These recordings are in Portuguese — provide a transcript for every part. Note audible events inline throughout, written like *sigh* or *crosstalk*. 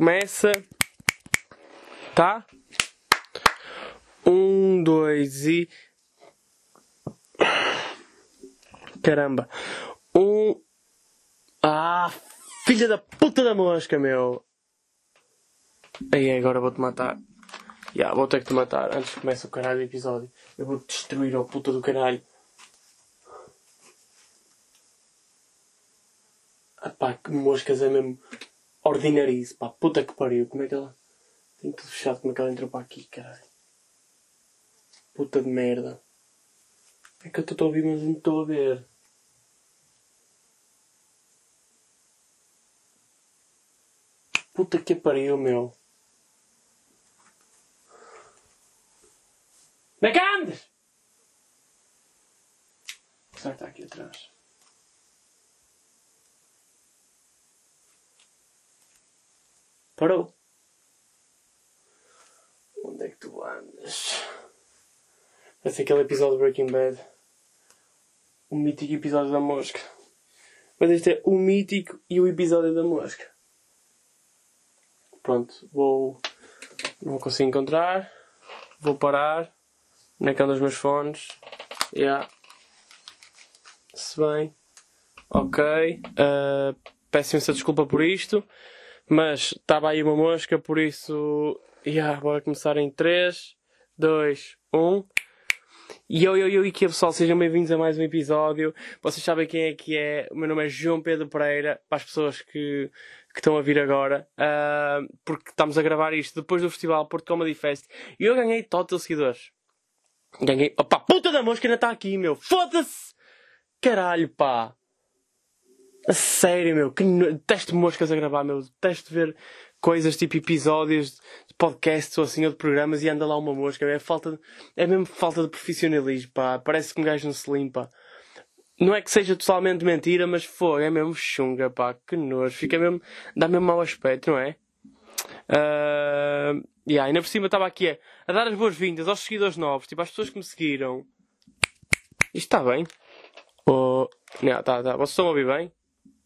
Começa. Tá? Um, dois e. Caramba. Um. Ah, filha da puta da mosca, meu. Aí agora vou-te matar. Yeah, vou ter que te matar antes que comece o caralho do episódio. Eu vou-te destruir, ó puta do caralho. Ah que moscas é mesmo ordinarice, pá, puta que pariu. Como é que ela. Tem tudo fechado, como é que ela entrou para aqui, caralho. Puta de merda. É que eu estou a ouvir, mas não estou a ver. Puta que pariu, meu. Onde é que andas? Será que está aqui atrás? Parou. Onde é que tu andas? Parece aquele episódio de Breaking Bad. O mítico episódio da mosca. Mas este é o mítico e o episódio da mosca. Pronto, vou. Não vou conseguir encontrar. Vou parar. Onde é que andam os meus fones? Yeah. Se bem. Ok. Uh, peço imensa desculpa por isto. Mas estava aí uma mosca, por isso. Yeah, bora começar em 3, 2, 1. E eu, eu, eu e que pessoal, sejam bem-vindos a mais um episódio. Vocês sabem quem é que é. O meu nome é João Pedro Pereira, para as pessoas que, que estão a vir agora, uh, porque estamos a gravar isto depois do Festival Porto Comedy Fest. E eu ganhei total seguidores. Ganhei. Opa, puta da mosca ainda está aqui, meu! Foda-se! Caralho, pá! A sério, meu! Que no... Detesto moscas a gravar, meu! Detesto ver coisas tipo episódios de podcasts ou assim ou de programas e anda lá uma mosca. É, falta de... é mesmo falta de profissionalismo, pá. Parece que um gajo não se limpa. Não é que seja totalmente mentira, mas foi, é mesmo chunga, pá. Que nojo. Fica mesmo. dá mesmo mau aspecto, não é? Uh, yeah, ainda por cima estava aqui a, a dar as boas-vindas aos seguidores novos, tipo, às pessoas que me seguiram. Isto está bem? Oh, yeah, tá, tá. Vocês estão a ouvir bem?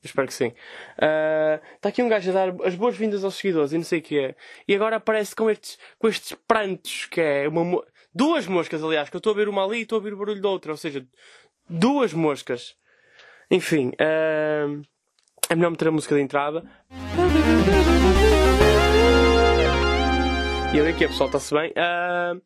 Espero que sim. Está uh, aqui um gajo a dar as boas-vindas aos seguidores e não sei o que é. E agora aparece com estes, com estes prantos que é uma mo duas moscas, aliás, que eu estou a ver uma ali e estou a ouvir o barulho da outra. Ou seja, duas moscas. Enfim, uh, é melhor meter a música de entrada. E eu aqui, pessoal, está-se bem. Uh,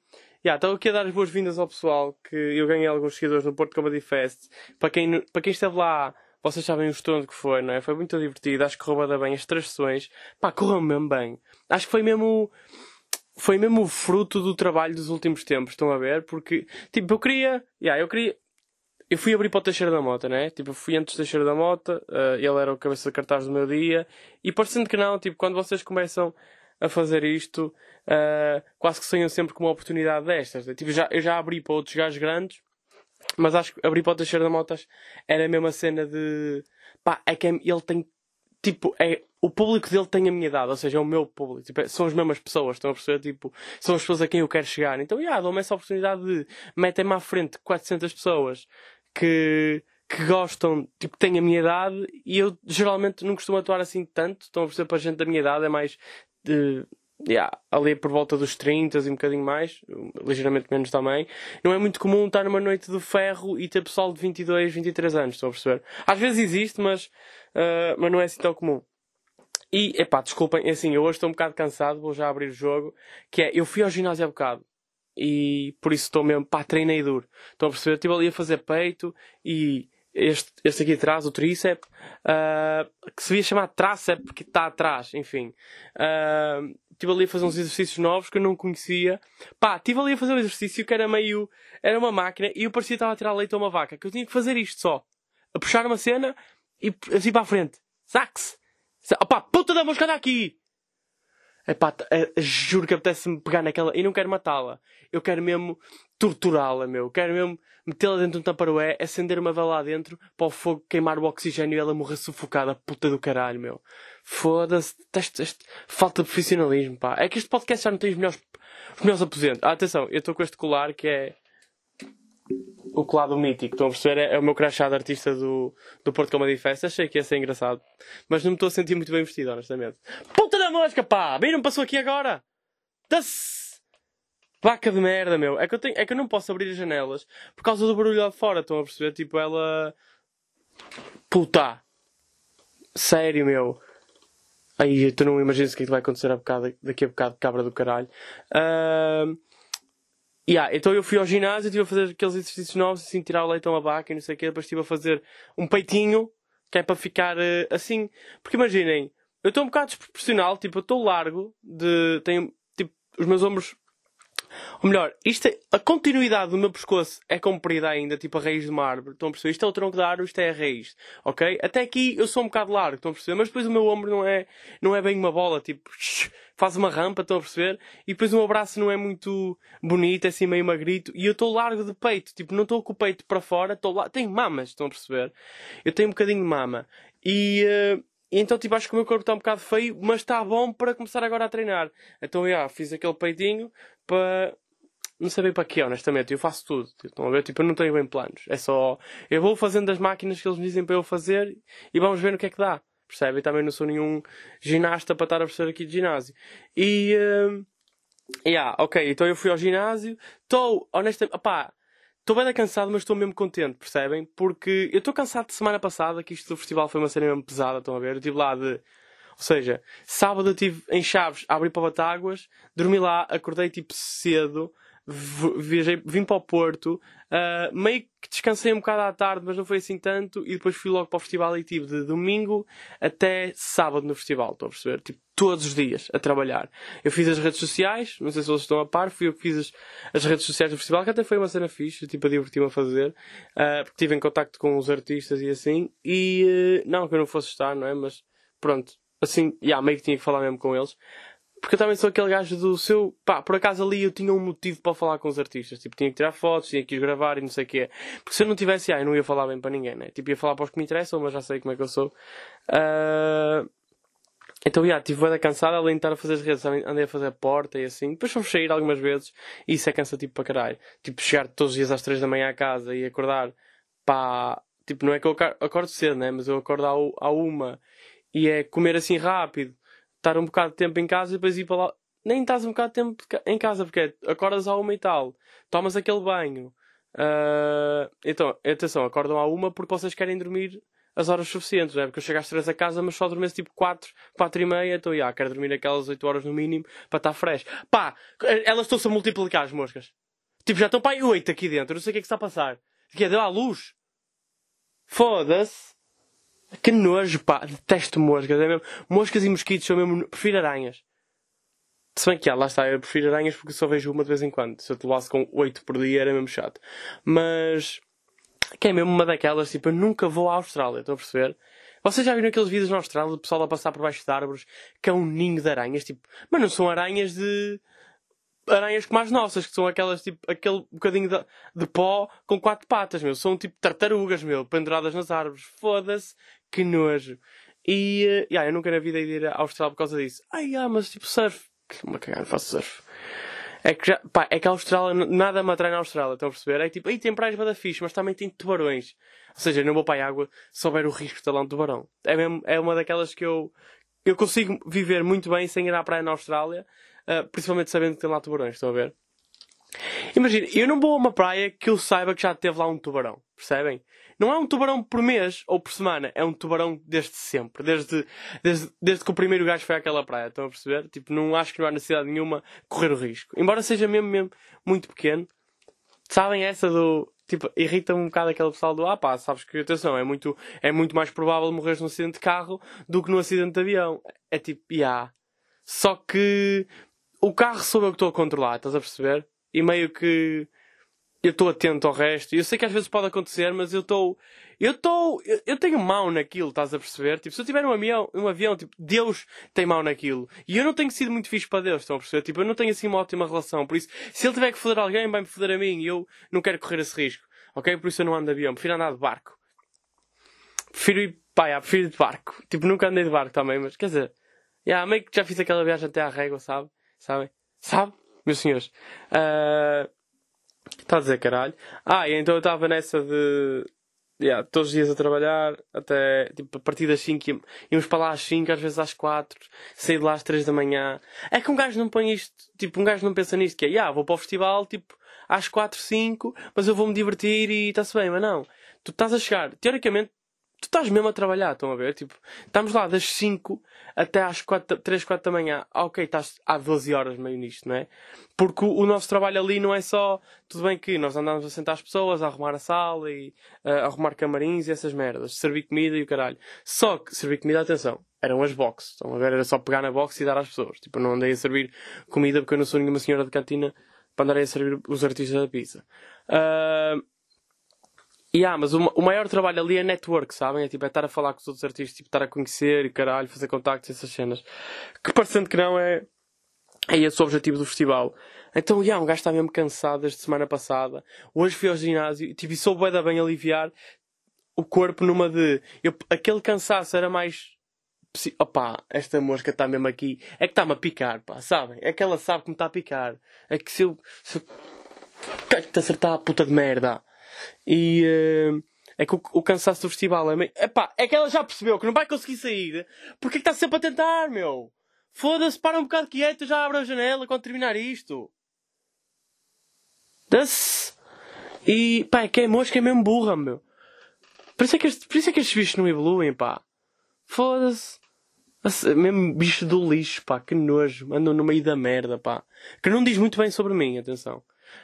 yeah, estou aqui a dar as boas-vindas ao pessoal que eu ganhei alguns seguidores no Porto Comedy Fest. Para quem, para quem esteve lá, vocês sabem o estrondo que foi, não é? Foi muito divertido. Acho que roubou bem as três sessões. Pá, correu mesmo bem. Acho que foi mesmo. Foi mesmo o fruto do trabalho dos últimos tempos, estão a ver? Porque, tipo, eu queria. Yeah, eu queria. Eu fui abrir para o Teixeira da Mota, né? Tipo, eu fui antes do Teixeira da Mota, uh, ele era o cabeça de cartaz do meu dia, e parecendo que não, tipo, quando vocês começam a fazer isto, uh, quase que sonham sempre com uma oportunidade destas. Tipo, já, eu já abri para outros gajos grandes, mas acho que abrir para o Teixeira da Motas era a mesma cena de. Pá, é que ele tem. Tipo, é, o público dele tem a minha idade, ou seja, é o meu público. Tipo, é, são as mesmas pessoas, estão a perceber? Tipo, são as pessoas a quem eu quero chegar. Então, yeah, dou-me essa oportunidade de meter-me à frente 400 pessoas que, que gostam, tipo, têm a minha idade e eu geralmente não costumo atuar assim tanto. Estão a perceber para a gente da minha idade, é mais de yeah, ali por volta dos 30 e um bocadinho mais, ligeiramente menos também, não é muito comum estar numa noite do ferro e ter pessoal de 22, 23 anos, estão a perceber? Às vezes existe, mas, uh, mas não é assim tão comum. E, epá, desculpem, é assim, eu hoje estou um bocado cansado, vou já abrir o jogo, que é, eu fui ao ginásio há bocado, e por isso estou mesmo, pá, treinei duro. Estão a perceber? Estive ali a fazer peito e este, este aqui atrás, o tríceps, uh, que se devia chamar tráceps porque está atrás, enfim. Uh, estive ali a fazer uns exercícios novos que eu não conhecia. Pá, estive ali a fazer um exercício que era meio. Era uma máquina e eu parecia que estava a tirar leite a uma vaca. Que eu tinha que fazer isto só. A puxar uma cena e assim para a frente. Sax! Opá, puta da mosca daqui! Epá, é, juro que apetece-me pegar naquela. E não quero matá-la. Eu quero mesmo torturá-la, meu. Quero mesmo metê-la dentro de um taparoé, acender uma vela lá dentro para o fogo queimar o oxigênio e ela morrer sufocada. Puta do caralho, meu. Foda-se. Falta de profissionalismo, pá. É que este podcast já não tem os melhores, os melhores aposentos. Ah, atenção, eu estou com este colar que é o colado mítico. Estão a perceber? É, é o meu crachá de artista do, do Porto Comedy Fest. Achei que ia ser engraçado. Mas não me estou a sentir muito bem vestido, honestamente. Puta da mosca, pá! Viram, passou aqui agora! Da-se! Vaca de merda, meu. É que, eu tenho, é que eu não posso abrir as janelas por causa do barulho lá fora, estão a perceber? Tipo, ela. Puta! Sério, meu. Aí, tu não imaginas o que é que vai acontecer a bocado, daqui a bocado, cabra do caralho. Uh, yeah, então eu fui ao ginásio, estive a fazer aqueles exercícios novos, assim, tirar o leitão a vaca e não sei o quê. Depois estive a fazer um peitinho, que é para ficar uh, assim. Porque imaginem, eu estou um bocado desproporcional, tipo, eu estou largo, de, tenho, tipo, os meus ombros ou melhor, isto é, a continuidade do meu pescoço é comprida ainda, tipo a raiz de mármore. Estão a perceber? Isto é o tronco da árvore, isto é a raiz. Ok? Até aqui eu sou um bocado largo, estão a perceber? Mas depois o meu ombro não é, não é bem uma bola, tipo, *laughs* faz uma rampa, estão a perceber? E depois o meu braço não é muito bonito, é assim meio magrito. E eu estou largo de peito, tipo, não estou com o peito para fora, estou lá. Tenho mamas, estão a perceber? Eu tenho um bocadinho de mama. E. Uh, então, tipo, acho que o meu corpo está um bocado feio, mas está bom para começar agora a treinar. Então, já, fiz aquele peitinho para. Não sei bem para quê, honestamente. Eu faço tudo. Estão a ver? Tipo, eu não tenho bem planos. É só. Eu vou fazendo as máquinas que eles me dizem para eu fazer e vamos ver no que é que dá. Percebe? também não sou nenhum ginasta para estar a professor aqui de ginásio. E. Uh... Yeah, ok. Então eu fui ao ginásio. Estou, honestamente. Opá, Estou bem cansado, mas estou mesmo contente, percebem? Porque eu estou cansado de semana passada, que isto do festival foi uma cena mesmo pesada, estão a ver? Eu estive lá de. Ou seja, sábado eu estive em Chaves a abrir para Batáguas, dormi lá, acordei tipo cedo, viajei, vim para o Porto, uh, meio que descansei um bocado à tarde, mas não foi assim tanto, e depois fui logo para o festival e tive de domingo até sábado no festival, estão a perceber? Tipo, todos os dias a trabalhar. Eu fiz as redes sociais, não sei se vocês estão a par, fui eu que fiz as, as redes sociais do festival, que até foi uma cena fixe, tipo, a divertir-me a fazer, uh, porque estive em contacto com os artistas e assim, e uh, não que eu não fosse estar, não é? Mas pronto, assim, yeah, meio que tinha que falar mesmo com eles. Porque eu também sou aquele gajo do seu. Pá, por acaso ali eu tinha um motivo para falar com os artistas. Tipo, tinha que tirar fotos, tinha que os gravar e não sei o quê. Porque se eu não tivesse, ah, eu não ia falar bem para ninguém, né? Tipo, ia falar para os que me interessam, mas já sei como é que eu sou. Uh... Então, já, estive bem cansado, além de estar a fazer as redes, andei a fazer a porta e assim. Depois fomos sair algumas vezes e isso é cansativo para caralho. Tipo, chegar todos os dias às 3 da manhã à casa e acordar, pá. Tipo, não é que eu acordo cedo, né? Mas eu acordo à uma e é comer assim rápido estar um bocado de tempo em casa e depois ir para lá. Nem estás um bocado de tempo em casa, porque é, acordas à uma e tal, tomas aquele banho. Uh, então, atenção, acordam à uma porque vocês querem dormir as horas suficientes, não é? Porque eu chego às três a casa, mas só dormes tipo quatro, quatro e meia, então, já, quero dormir aquelas oito horas no mínimo para estar fresh. Pá, elas estão-se a multiplicar as moscas. Tipo, já estão para aí oito aqui dentro, não sei o que é que está a passar. Que é, deu à luz. Foda-se. Que nojo, pá. Detesto moscas. É mesmo. Moscas e mosquitos são mesmo. Prefiro aranhas. Se bem que, ah, lá está, eu prefiro aranhas porque só vejo uma de vez em quando. Se eu te levasse com oito por dia era mesmo chato. Mas. Que é mesmo uma daquelas, tipo, eu nunca vou à Austrália, estão a perceber? Vocês já viram aqueles vídeos na Austrália do pessoal a passar por baixo de árvores que é um ninho de aranhas? Tipo, mas não são aranhas de aranhas como as nossas, que são aquelas tipo, aquele bocadinho de, de pó com quatro patas, meu. São tipo tartarugas, meu, penduradas nas árvores. Foda-se, que nojo. E, uh, yeah, eu nunca na vida ia ir à Austrália por causa disso. Ai, ah, mas tipo surf. Uma cagada, faço surf. É que, já, pá, é que a Austrália, nada me atrai na Austrália, estão a perceber? É tipo, aí tem praias bada fixe, mas também tem tubarões. Ou seja, não vou para a água se houver o risco de lá um tubarão. É, mesmo, é uma daquelas que eu, eu consigo viver muito bem sem ir à praia na Austrália, uh, principalmente sabendo que tem lá tubarões, estão a ver? Imagina, eu não vou a uma praia que eu saiba que já teve lá um tubarão, percebem? Não é um tubarão por mês ou por semana, é um tubarão desde sempre, desde, desde, desde que o primeiro gajo foi àquela praia, estão a perceber? Tipo, não acho que não há necessidade nenhuma correr o risco. Embora seja mesmo, mesmo muito pequeno, sabem essa do. Tipo, irrita um bocado aquele pessoal do ah pá, sabes que atenção, é muito, é muito mais provável morrer num acidente de carro do que num acidente de avião. É tipo, ya. Yeah. Só que o carro sou eu que estou a controlar, estás a perceber? E meio que eu estou atento ao resto. Eu sei que às vezes pode acontecer, mas eu estou. Eu estou. Eu, tenho mão naquilo, estás a perceber? Tipo, se eu tiver um avião, um avião, tipo, Deus tem mão naquilo. E eu não tenho sido muito fixe para Deus, estão a perceber? Tipo, eu não tenho assim uma ótima relação. Por isso, se ele tiver que foder alguém, vai-me foder a mim. E eu não quero correr esse risco. Ok? Por isso eu não ando de avião. Prefiro andar de barco. Prefiro ir. Pá, yeah, prefiro ir de barco. Tipo, nunca andei de barco também, mas quer dizer. Yeah, meio que já fiz aquela viagem até à régua, sabe? Sabem? Sabe? Meus senhores. Uh... Está a dizer caralho. Ah, e então eu estava nessa de. yeah, todos os dias a trabalhar, até tipo, a partir das 5 íamos para lá às 5, às vezes às 4, sair de lá às 3 da manhã. É que um gajo não põe isto, tipo, um gajo não pensa nisto, que é, yeah, vou para o festival, tipo, às 4, 5, mas eu vou-me divertir e está-se bem, mas não. Tu estás a chegar, teoricamente, tu estás mesmo a trabalhar, estão a ver? Tipo, estamos lá das 5 até às 4, 3, 4 da manhã. Ah, ok, estás há 12 horas meio nisto, não é? Porque o, o, nosso trabalho ali não é só. Tudo bem que nós andamos a sentar as pessoas, a arrumar a sala e uh, a arrumar camarins e essas merdas, servir comida e o caralho. Só que servir comida, atenção, eram as boxes. Estão a ver? Era só pegar na box e dar às pessoas. Tipo, eu não andei a servir comida porque eu não sou nenhuma senhora de cantina para andar a servir os artistas da pizza. Uh, Yeah, mas o, o, maior trabalho ali é network, sabem? É tipo, é estar a falar com os outros artistas, tipo, estar a conhecer e caralho, fazer contactos, essas cenas. Que parecendo que não é, é esse o objetivo do festival. Então, yeah, um gajo está mesmo cansado desde semana passada. Hoje fui ao ginásio e tipo, e soube bem, bem aliviar o corpo numa de. Eu, aquele cansaço era mais. Opá, esta mosca está mesmo aqui. É que está-me a picar, pá, sabem? É que ela sabe que me está a picar. É que se eu. Se eu... Te acertar a puta de merda. E uh, é que o, o, cansaço do festival é meio. Epá, é que ela já percebeu que não vai conseguir sair. Porque é que está sempre a tentar, meu? Foda-se, para um bocado quieto, já abre a janela quando terminar isto. Das. E pá, é que é mosca é mesmo burra, meu. Por isso é que, este, por isso é que estes bichos não evoluem, pá. Foda-se. Mesmo bicho do lixo, pá, que nojo. Andam no meio da merda, pá. Que não diz muito bem sobre mim, atenção.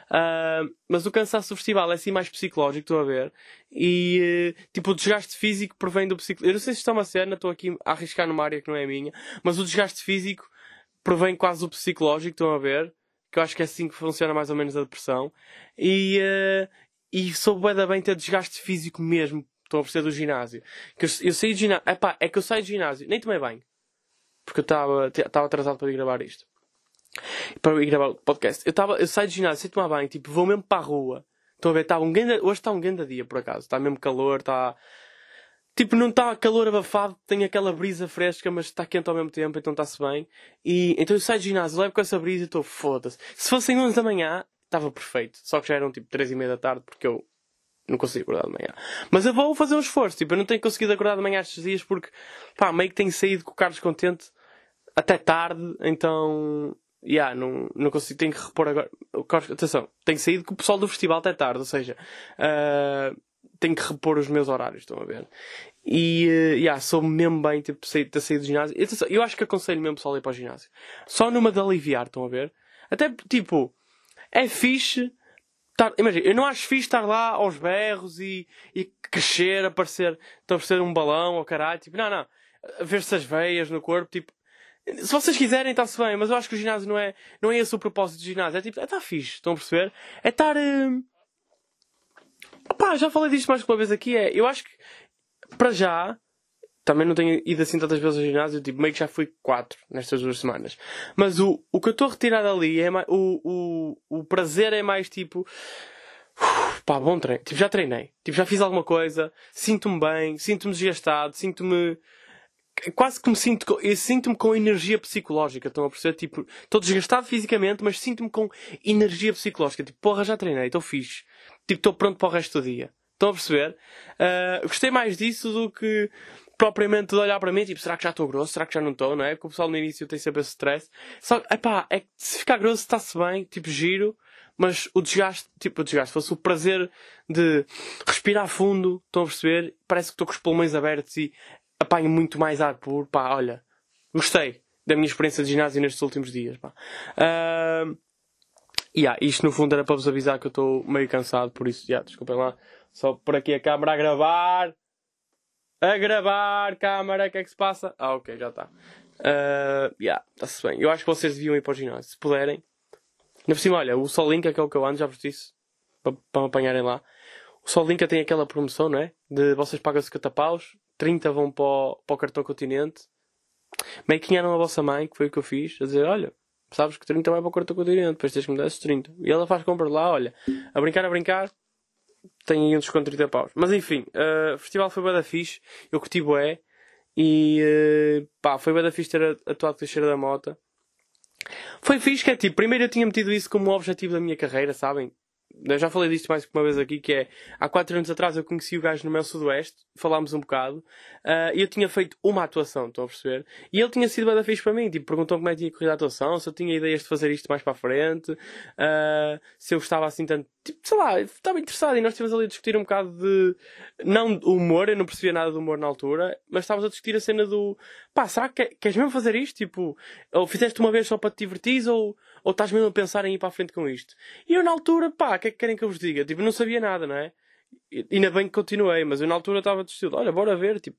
Uh, mas o cansaço do festival é assim mais psicológico, estou a ver. E uh, tipo, o desgaste físico provém do psicológico. Eu não sei se isto é uma cena, estou aqui a arriscar numa área que não é minha, mas o desgaste físico provém quase do psicológico, estão a ver. Que eu acho que é assim que funciona mais ou menos a depressão. E, uh, e soube bem ter desgaste físico mesmo, estão a perceber, do ginásio. Que eu, eu saí de ginásio, epá, é que eu saio de ginásio, nem tomei banho. Porque eu estava atrasado para ir gravar isto para ir gravar o podcast. Eu, tava, eu saio de ginásio, sei tomar banho, tipo, vou mesmo para a rua. Estão a ver? Tá um ganda, hoje está um grande dia, por acaso. Está mesmo calor, está. Tipo, não está calor abafado, tem aquela brisa fresca, mas está quente ao mesmo tempo, então está-se bem. E então eu saio de ginásio, levo com essa brisa e estou foda-se. Se fossem 11 da manhã, estava perfeito. Só que já eram tipo 3 e meia da tarde, porque eu não consigo acordar de manhã. Mas eu vou fazer um esforço. Tipo, eu não tenho conseguido acordar de manhã estes dias porque, pá, meio que tenho saído com o Carlos contente até tarde, então yeah, não, não consigo, tenho que repor agora. Atenção, tenho saído com o pessoal do festival até tarde, ou seja, uh, tenho que repor os meus horários, estão a ver? E, uh, yeah, sou mesmo bem, tipo, ter saído do ginásio. Atenção, eu acho que aconselho mesmo o pessoal a ir para o ginásio. Só numa de aliviar, estão a ver? Até, tipo, é fixe. Tar, imagina, eu não acho fixe estar lá aos berros e, e crescer, aparecer, aparecer um balão ou caralho, tipo, não, não. Ver-se as veias no corpo, tipo, se vocês quiserem, está-se bem, mas eu acho que o ginásio não é, não é esse o propósito do ginásio. É tipo, é tá fixe, estão a perceber? É estar. Uh... Opá, já falei disto mais que uma vez aqui. É, eu acho que, para já, também não tenho ido assim tantas vezes ao ginásio, tipo, meio que já fui quatro nestas duas semanas. Mas o, o que eu estou a retirar ali é mais, o, o, o prazer é mais tipo. Uf, pá, bom treino. Tipo, já treinei. Tipo, já fiz alguma coisa. Sinto-me bem. Sinto-me desgastado. Sinto-me quase que me sinto, eu sinto-me com energia psicológica, estão a perceber? Tipo, estou desgastado fisicamente, mas sinto-me com energia psicológica. Tipo, porra, já treinei, estou fixe. Tipo, estou pronto para o resto do dia. Estão a perceber? Uh, gostei mais disso do que propriamente de olhar para mim, tipo, será que já estou grosso? Será que já não estou, não é? Porque o pessoal no início tem sempre esse stress. Só que, epá, é que se ficar grosso está-se bem, tipo, giro, mas o desgaste, tipo, o desgaste, fosse o prazer de respirar fundo, estão a perceber? Parece que estou com os pulmões abertos e apanho muito mais ar puro. Pá, olha, gostei da minha experiência de ginásio nestes últimos dias. Pá. Uh, yeah, isto no fundo era para vos avisar que eu estou meio cansado, por isso, yeah, desculpem lá. Só por aqui a câmera a gravar. A gravar, câmara, o que é que se passa? Ah, ok, já está. Uh, yeah, está-se bem. Eu acho que vocês deviam ir para o ginásio, se puderem. Na por cima, olha, o Solinka, que é o que eu ando, já vos disse, para, para me apanharem lá. O Solinka tem aquela promoção, não é? De vocês pagam 50 paus, 30 vão para o, para o cartão continente. Que a vossa mãe, que foi o que eu fiz, a dizer, olha, sabes que 30 vai para o cartão continente, depois tens que me dar esses 30. E ela faz compras lá, olha, a brincar, a brincar, tem aí um desconto de 30 paus. Mas enfim, uh, o festival foi bem fixe, eu curti bué, e uh, pá, foi bem fixe ter atuado com a da mota. Foi fixe, que é tipo, primeiro eu tinha metido isso como objetivo da minha carreira, sabem? Eu já falei disto mais uma vez aqui, que é há 4 anos atrás eu conheci o gajo no meu Sudoeste, falámos um bocado, uh, e eu tinha feito uma atuação, estão a perceber? E ele tinha sido bem fixe para mim, tipo, perguntou como é que tinha corrido a atuação, se eu tinha ideias de fazer isto mais para a frente, uh, se eu gostava assim tanto, tipo, sei lá, estava interessado, e nós estivemos ali a discutir um bocado de, não humor, eu não percebia nada do humor na altura, mas estávamos a discutir a cena do, pá, será que queres mesmo fazer isto? Tipo, ou fizeste uma vez só para te divertir, ou, ou estás mesmo a pensar em ir para a frente com isto? E eu na altura, pá, o que é que querem que eu vos diga? Tipo, não sabia nada, não é? E ainda bem que continuei, mas eu na altura estava decidido, olha, bora ver, tipo,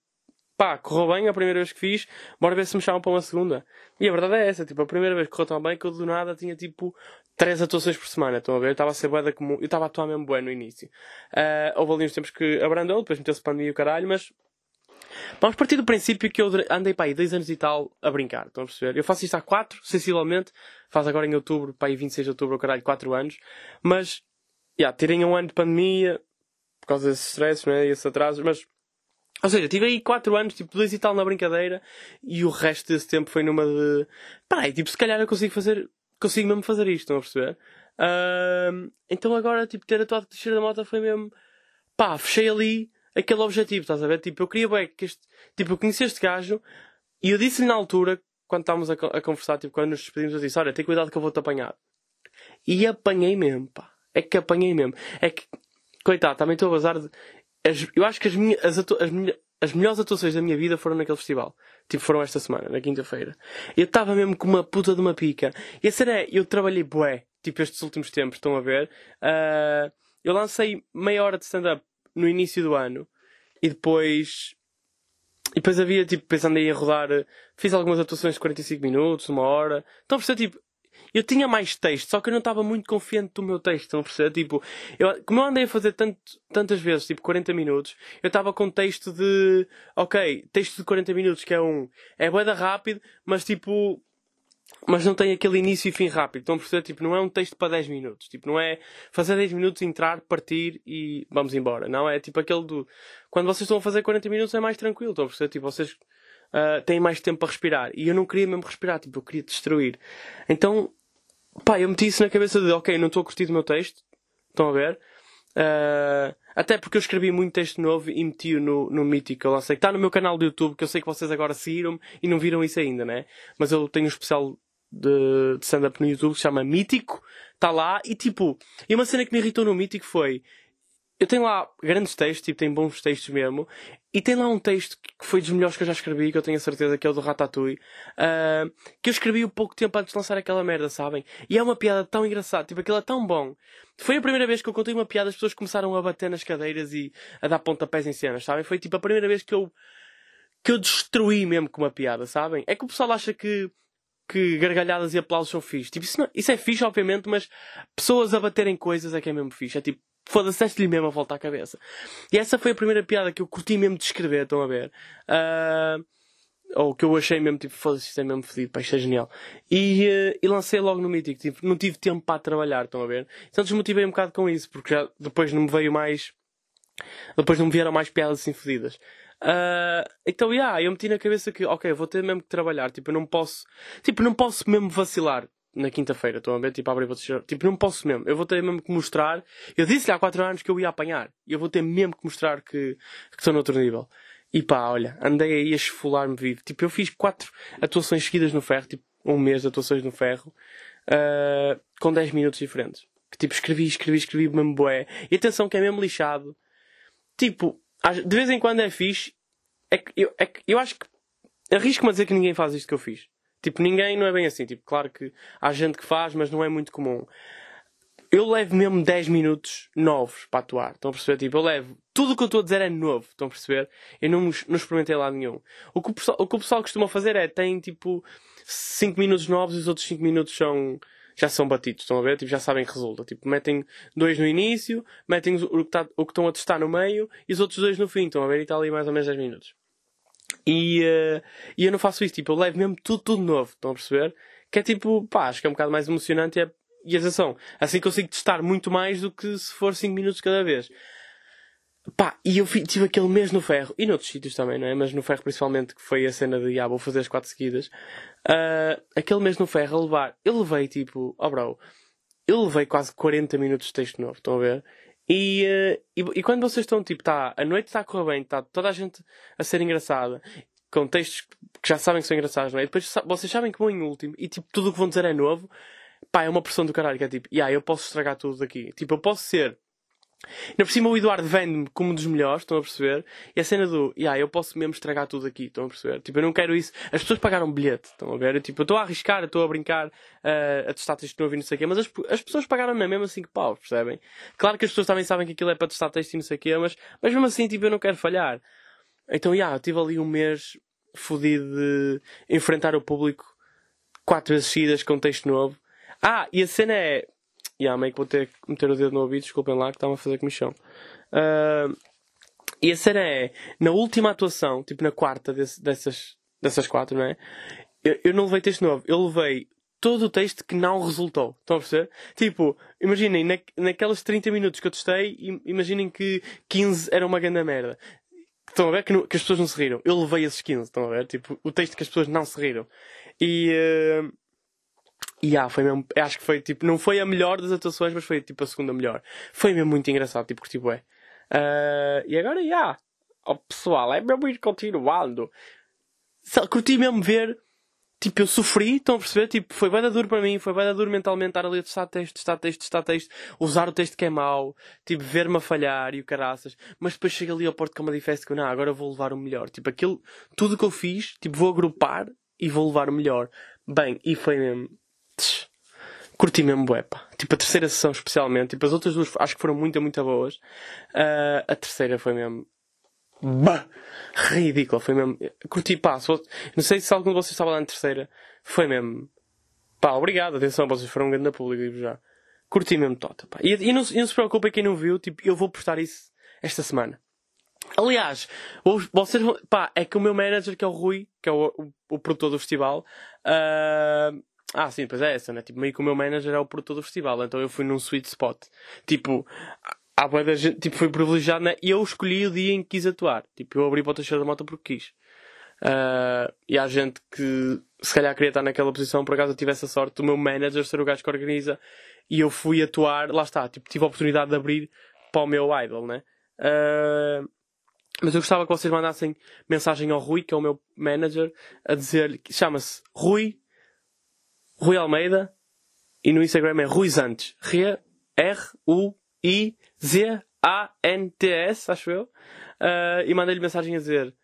pá, correu bem a primeira vez que fiz, bora ver se me chamam para uma segunda. E a verdade é essa, tipo, a primeira vez correu tão bem que eu do nada tinha tipo três atuações por semana, estão a ver? Eu estava a ser boeda comum, eu estava a atuar mesmo bem no início. Uh, houve ali uns tempos que abrandou, depois meteu-se pandemia e o caralho, mas Vamos partir do princípio que eu andei para aí 10 anos e tal a brincar, estão a perceber? Eu faço isto há 4, sensivelmente, faz agora em outubro, para aí 26 de outubro, caralho, 4 anos, mas, já, yeah, um ano de pandemia, por causa desses stress, né, e esses atrasos, mas, ou seja, tive aí 4 anos, tipo, 2 e tal na brincadeira, e o resto desse tempo foi numa de, peraí, tipo, se calhar eu consigo fazer, consigo mesmo fazer isto, estão a perceber? Uh, então agora, tipo, ter atuado de da moto foi mesmo, pá, fechei ali, aquele objetivo, estás a ver? Tipo, eu queria bem que este. Tipo, eu conheci este gajo e eu disse-lhe na altura, quando estávamos a, a, conversar, tipo, quando nos despedimos, eu disse: Olha, tem cuidado que eu vou-te apanhar. E apanhei mesmo, pá. É que apanhei mesmo. É que, coitado, também estou a bazar de. As, eu acho que as, minhas, as, atu, as, minha, as melhores atuações da minha vida foram naquele festival. Tipo, foram esta semana, na quinta-feira. Eu estava mesmo com uma puta de uma pica. E a cena é, eu trabalhei bué, tipo, estes últimos tempos, estão a ver? Uh, eu lancei meia hora de stand-up no início do ano e depois. E depois havia, tipo, pensando aí a rodar. Fiz algumas atuações de 45 minutos, uma hora. Então, por tipo, eu tinha mais texto, só que eu não estava muito confiante do meu texto, estão a perceber? Tipo, eu, como eu andei a fazer tanto, tantas vezes, tipo 40 minutos, eu estava com texto de, ok, texto de 40 minutos, que é um, é boeda rápido, mas tipo, mas não tem aquele início e fim rápido. Estão a perceber? Tipo, não é um texto para 10 minutos. Tipo, não é fazer 10 minutos, entrar, partir e vamos embora. Não, é tipo aquele do. Quando vocês estão a fazer 40 minutos é mais tranquilo. Estão a perceber? Tipo, vocês uh, têm mais tempo para respirar. E eu não queria mesmo respirar, tipo, eu queria destruir. Então, pá, eu meti isso na cabeça de, ok, não estou a curtir do meu texto. Estão a ver? Uh, até porque eu escrevi muito texto novo e meti-o no, no Mítico. Eu lancei, está no meu canal do YouTube, que eu sei que vocês agora seguiram e não viram isso ainda, né? Mas eu tenho um especial de, de stand-up no YouTube que se chama Mítico, está lá, e tipo, e uma cena que me irritou no Mítico foi, eu tenho lá grandes textos, tipo, tem bons textos mesmo, e tem lá um texto que foi dos melhores que eu já escrevi, que eu tenho a certeza que é o do Ratatouille, uh, que eu escrevi um pouco tempo antes de lançar aquela merda, sabem? E é uma piada tão engraçada, tipo, aquilo é tão bom. Foi a primeira vez que eu contei uma piada, as pessoas começaram a bater nas cadeiras e a dar pontapés em cenas, sabem? Foi tipo a primeira vez que eu, que eu destruí mesmo com uma piada, sabem? É que o pessoal acha que que gargalhadas e aplausos são fixe. Tipo, isso, não, isso é fixe, obviamente, mas pessoas a baterem coisas é que é mesmo fixe. É tipo, foda-se, lhe mesmo a volta à cabeça. E essa foi a primeira piada que eu curti mesmo de escrever, estão a ver? Uh, ou que eu achei mesmo, tipo, foda-se, isto é mesmo fedido, pá, isto é genial. E, uh, e lancei logo no Mítico, tipo, não tive tempo para trabalhar, estão a ver? Então desmotivei um bocado com isso, porque já depois não me veio mais. Depois não me vieram mais piadas assim fedidas. Uh, então, yeah, eu meti na cabeça que, ok, vou ter mesmo que trabalhar. Tipo, eu não posso. Tipo, não posso mesmo vacilar na quinta-feira. Estão a ver? Tipo, abrir vocês. Tipo, não posso mesmo. Eu vou ter mesmo que mostrar. Eu disse-lhe há 4 anos que eu ia apanhar. E eu vou ter mesmo que mostrar que, que estou noutro nível. E pá, olha, andei aí a esfolar-me vivo. Tipo, eu fiz 4 atuações seguidas no ferro. Tipo, um mês de atuações no ferro. Uh, com 10 minutos diferentes. Que tipo, escrevi, escrevi, escrevi mesmo boé. E atenção que é mesmo lixado. Tipo, de vez em quando é fixe. É que eu, é que eu acho que arrisco-me a dizer que ninguém faz isto que eu fiz. Tipo, ninguém não é bem assim. Tipo, claro que há gente que faz, mas não é muito comum. Eu levo mesmo 10 minutos novos para atuar. Estão a perceber? Tipo, eu levo. Tudo o que eu estou a dizer é novo. Estão a perceber? Eu não, não experimentei lá nenhum. O que o pessoal, o que o pessoal costuma fazer é tem tipo 5 minutos novos e os outros 5 minutos são já são batidos, estão a ver? Tipo, já sabem que resulta. Tipo, metem dois no início, metem o que, tá, o que estão a testar no meio e os outros dois no fim, estão a ver? E está ali mais ou menos 10 minutos. E, uh, e eu não faço isso, tipo, eu levo mesmo tudo, tudo novo, estão a perceber? Que é tipo, pá, acho que é um bocado mais emocionante e, é, e atenção, assim consigo testar muito mais do que se for 5 minutos cada vez. Pá, e eu tive aquele mês no ferro, e noutros sítios também, não é? Mas no ferro principalmente, que foi a cena de, ah, vou fazer as quatro seguidas. Uh, aquele mês no ferro a levar, eu levei tipo, oh bro, eu levei quase 40 minutos de texto novo, estão a ver? E, uh, e, e, quando vocês estão, tipo, tá, a noite está a correr bem, está toda a gente a ser engraçada, com textos que já sabem que são engraçados, não é? E depois vocês sabem que vão em último e, tipo, tudo o que vão dizer é novo, pá, é uma pressão do caralho, que é tipo, yeah, eu posso estragar tudo daqui. Tipo, eu posso ser Ainda por cima o Eduardo vende-me como um dos melhores, estão a perceber? E a cena do, yeah, eu posso mesmo estragar tudo aqui, estão a perceber? Tipo, eu não quero isso. As pessoas pagaram bilhete, estão a ver? Eu, tipo, eu estou a arriscar, estou a brincar, uh, a testar texto novo e não sei o quê, mas as, as pessoas pagaram mesmo 5 paus, percebem? Claro que as pessoas também sabem que aquilo é para testar texto e não sei o quê, mas, mas mesmo assim, tipo, eu não quero falhar. Então, yeah, eu tive ali um mês fodido de enfrentar o público quatro vezes seguidas com texto novo. Ah, e a cena é, e yeah, meio que vou ter que meter o dedo no ouvido, desculpem lá, que estava a fazer comichão. Uh, e a cena é, na última atuação, tipo na quarta desse, dessas, dessas quatro, não é? Eu, eu não levei texto novo, eu levei todo o texto que não resultou. Estão a perceber? Tipo, imaginem, na, naqueles 30 minutos que eu testei, imaginem que 15 era uma grande merda. Estão a ver que, não, que, as pessoas não se riram. Eu levei esses 15, estão a ver? Tipo, o texto que as pessoas não se riram. E, uh, e ah, foi mesmo, acho que foi tipo, não foi a melhor das atuações, mas foi tipo a segunda melhor. Foi mesmo muito engraçado, tipo, tipo é. Uh, e agora, já, yeah, oh, pessoal, é mesmo ir continuando. Curti mesmo ver, tipo, eu sofri, estão a perceber? Tipo, foi bem duro para mim, foi bem duro mentalmente estar ali a testar texto, testar texto, testar texto, usar o texto que é mau, tipo, ver-me a falhar e o caraças. Mas depois chego ali ao Porto Comedy Fest que não, agora vou levar o melhor. Tipo, aquilo, tudo que eu fiz, tipo, vou agrupar e vou levar o melhor. Bem, e foi mesmo curti mesmo bué, pá. Tipo, a terceira sessão especialmente. Tipo, as outras duas acho que foram muito, muito boas. Uh, a terceira foi mesmo... Bah! Ridícula. Foi mesmo... Curti, pá. Se Não sei se algum de vocês estava lá na terceira. Foi mesmo... Pá, obrigado. Atenção, vocês foram um grande público, já. Curti mesmo tota, pá. E, e, não, e não se preocupem quem não viu. Tipo, eu vou postar isso esta semana. Aliás, vocês pá, é que o meu manager, que é o Rui, que é o, o, o produtor do festival, uh, ah, sim, pois é essa, né? Tipo, meio que o meu manager é o produtor do festival, então eu fui num sweet spot. Tipo, há boa gente, tipo, fui privilegiado, né? E eu escolhi o dia em que quis atuar. Tipo, eu abri para o Teixeira da Moto porque quis. Uh, e há gente que se calhar queria estar naquela posição, por acaso eu tive essa sorte do meu manager ser o gajo que organiza e eu fui atuar, lá está, tipo, tive a oportunidade de abrir para o meu idol, né? Uh, mas eu gostava que vocês mandassem mensagem ao Rui, que é o meu manager, a dizer, chama-se Rui Rui Almeida e no Instagram é Rui Zantes. R-U-I-Z-A-N-T-S, acho eu. Uh, e mandei-lhe mensagem a dizer: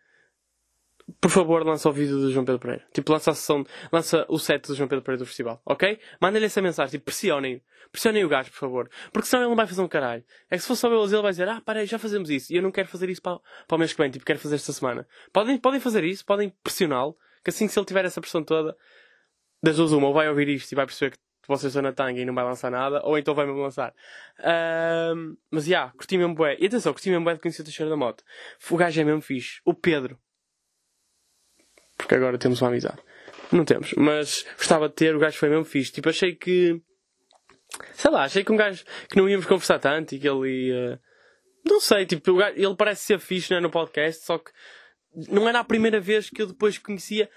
Por favor, lança o vídeo do João Pedro Pereira. Tipo, lança a sessão, lança o set do João Pedro Pereira do festival, ok? Mandem-lhe essa mensagem, tipo, pressionem. Pressionem o gajo, por favor. Porque senão ele não vai fazer um caralho. É que se fosse só eu ele vai dizer: Ah, parei, já fazemos isso. E eu não quero fazer isso para, para o mês que vem, tipo, quero fazer esta semana. Podem, podem fazer isso, podem pressioná-lo. Que assim, se ele tiver essa pressão toda, das duas uma, ou vai ouvir isto e vai perceber que vocês estão na tanga e não vai lançar nada, ou então vai mesmo lançar. Um, mas, já, yeah, curti mesmo bué. E atenção, curti mesmo bué de conhecer o Teixeira da Moto. O gajo é mesmo fixe. O Pedro. Porque agora temos uma amizade. Não temos, mas gostava de ter, o gajo foi mesmo fixe. Tipo, achei que... Sei lá, achei que um gajo que não íamos conversar tanto e que ele ia... Não sei, tipo, gajo, ele parece ser fixe né, no podcast, só que não era a primeira vez que eu depois conhecia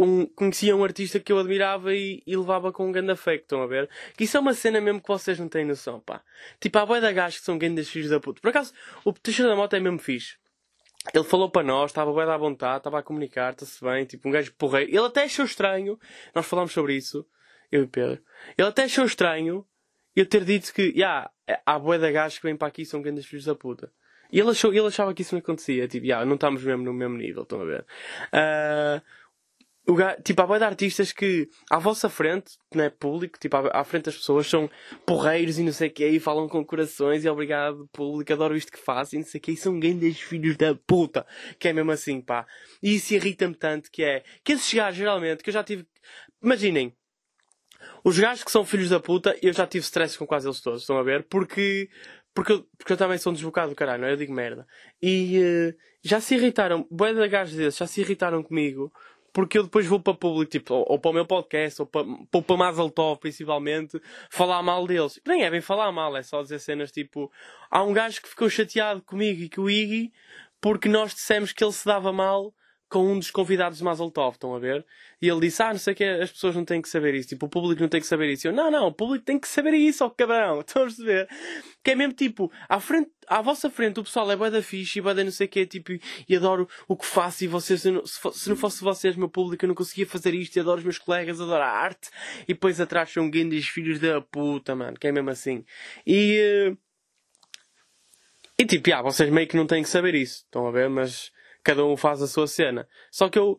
um, conhecia um artista que eu admirava e, e levava com um grande afeto, estão a ver? Que isso é uma cena mesmo que vocês não têm noção, pá. Tipo, há boia da gajos que são grandes filhos da puta. Por acaso, o Teixeira da Mota é mesmo fixe. Ele falou para nós, estava bem à vontade, estava a comunicar, está-se bem, tipo, um gajo porreiro. Ele até achou estranho, nós falámos sobre isso, eu e Pedro. Ele até achou estranho eu ter dito que, já, yeah, há boia da gajos que vêm para aqui são grandes filhos da puta. E ele, achou, ele achava que isso não acontecia, tipo, já, yeah, não estamos mesmo no mesmo nível, estão a ver? Uh, tipo, há boia de artistas que à vossa frente, não é público, tipo, à, à frente das pessoas são porreiros e não sei o que, e falam com corações e obrigado público, adoro isto que fazem, não sei o que, e são grandes filhos da puta, que é mesmo assim, pá. E isso irrita-me tanto que é, que esses gajos geralmente, que eu já tive, imaginem, os gajos que são filhos da puta, eu já tive stress com quase eles todos, estão a ver? Porque, porque, eu, porque eu também sou um desbocado do caralho, não é? Eu digo merda. E uh, já se irritaram, boia de gajos desses, já se irritaram comigo porque eu depois vou para público, tipo, ou, ou para o meu podcast, ou para, ou para Mazeltov, principalmente, falar mal deles. Nem é bem falar mal, é só dizer cenas tipo, há um gajo que ficou chateado comigo e com o Iggy, porque nós dissemos que ele se dava mal com um dos convidados de Mazeltov, estão a ver? E ele disse, ah, não sei o que, as pessoas não têm que saber isso, tipo, o público não tem que saber isso. E eu, não, não, o público tem que saber isso, ó oh, cabrão, *laughs* estão a perceber? Que é mesmo tipo, à frente, à vossa frente o pessoal é bué da e bué da não sei o que, tipo, e adoro o que faço e vocês, se não, se não fosse vocês, meu público, eu não conseguia fazer isto e adoro os meus colegas, adoro a arte. E depois atrás são grandes filhos da puta, mano, que é mesmo assim. E... Uh e tipo, yeah, vocês meio que não têm que saber isso, estão a ver? Mas cada um faz a sua cena. Só que eu,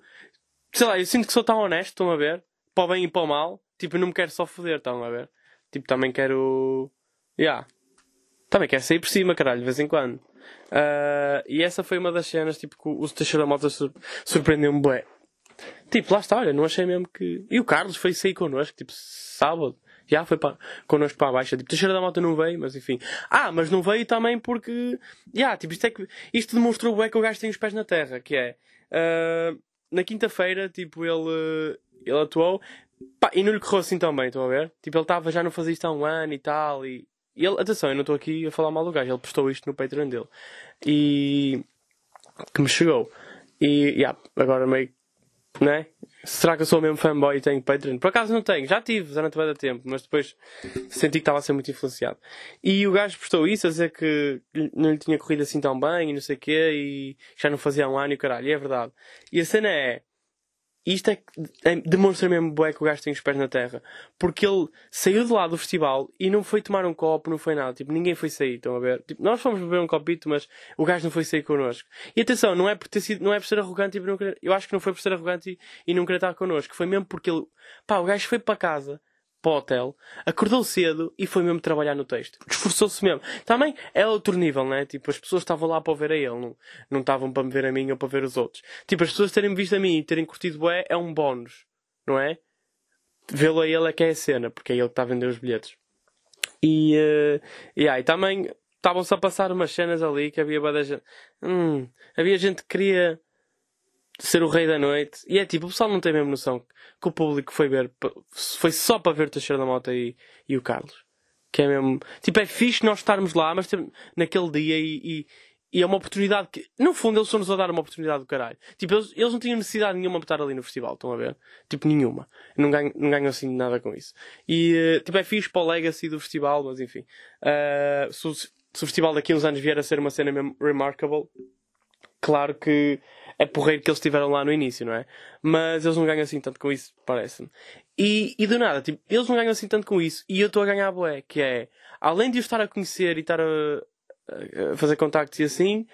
sei lá, eu sinto que sou tão honesto, estão a ver? Para o bem e para o mal. Tipo, não me quero só foder, estão a ver? Tipo, também quero. Yeah. Também quero sair por cima, caralho, de vez em quando. Uh, e essa foi uma das cenas, tipo, que o Teixeira Mota surpreendeu-me bué. Tipo, lá está, olha, não achei mesmo que. E o Carlos foi sair connosco, tipo, sábado já foi para, connosco para a baixa. Tipo, Teixeira da Mota não veio, mas enfim. Ah, mas não veio também porque. Já, tipo, isto, é que, isto demonstrou bem que o gajo tem os pés na terra, que é. Uh, na quinta-feira, tipo, ele, ele atuou. Pá, e não lhe correu assim tão bem, estão a ver? Tipo, ele estava já não fazia isto há um ano e tal. E, e ele, atenção, eu não estou aqui a falar mal do gajo, ele postou isto no Patreon dele. E. que me chegou. E, yeah, agora meio. né? Será que eu sou mesmo fanboy e tenho Patreon? Por acaso não tenho, já tive durante muito tempo, mas depois senti que estava a ser muito influenciado. E o gajo postou isso a dizer que não lhe tinha corrido assim tão bem e não sei o quê e já não fazia um ano e caralho, e é verdade. E a cena é, isto é, é, demonstra mesmo bué que o gajo tem os pés na terra. Porque ele saiu de lá do festival e não foi tomar um copo, não foi nada. Tipo, ninguém foi sair, estão a ver? Tipo, nós fomos beber um copito, mas o gajo não foi sair connosco. E atenção, não é por ter sido, não é por ser arrogante e por não querer, eu acho que não foi por ser arrogante e, e não querer estar connosco. Foi mesmo porque ele, pá, o gajo foi para casa para o hotel, acordou cedo e foi mesmo trabalhar no texto. Esforçou-se mesmo. Também é outro nível, né? Tipo, as pessoas estavam lá para ver a ele, não, não estavam para me ver a mim ou para ver os outros. Tipo, as pessoas terem visto a mim e terem curtido é, é um bónus, não é? Vê-lo a ele é que é a cena, porque é ele que está a vender os bilhetes. E, uh, yeah, e também estavam-se a passar umas cenas ali que havia gente. Hum, havia gente que queria ser o rei da noite. E é tipo, o pessoal não tem mesmo noção que o público foi ver, foi só para ver o Teixeira da Mota e, e o Carlos. Que é mesmo, tipo, é fixe nós estarmos lá, mas tipo, naquele dia e, e, e, é uma oportunidade que, no fundo, eles estão-nos a dar uma oportunidade do caralho. Tipo, eles, eles não tinham necessidade nenhuma de estar ali no festival, estão a ver? Tipo, nenhuma. Não ganham, não ganham assim nada com isso. E, eh, tipo, é fixe para o legacy do festival, mas enfim. Uh, se, se o festival daqui a uns anos vier a ser uma cena mesmo remarkable, claro que é porreiro que eles tiveram lá no início, não é? Mas eles não ganham assim tanto com isso, parece-me. E, e do nada, tipo, eles não ganham assim tanto com isso e eu estou a ganhar a boé, que é, além de eu estar a conhecer e estar a, a fazer contactos e assim,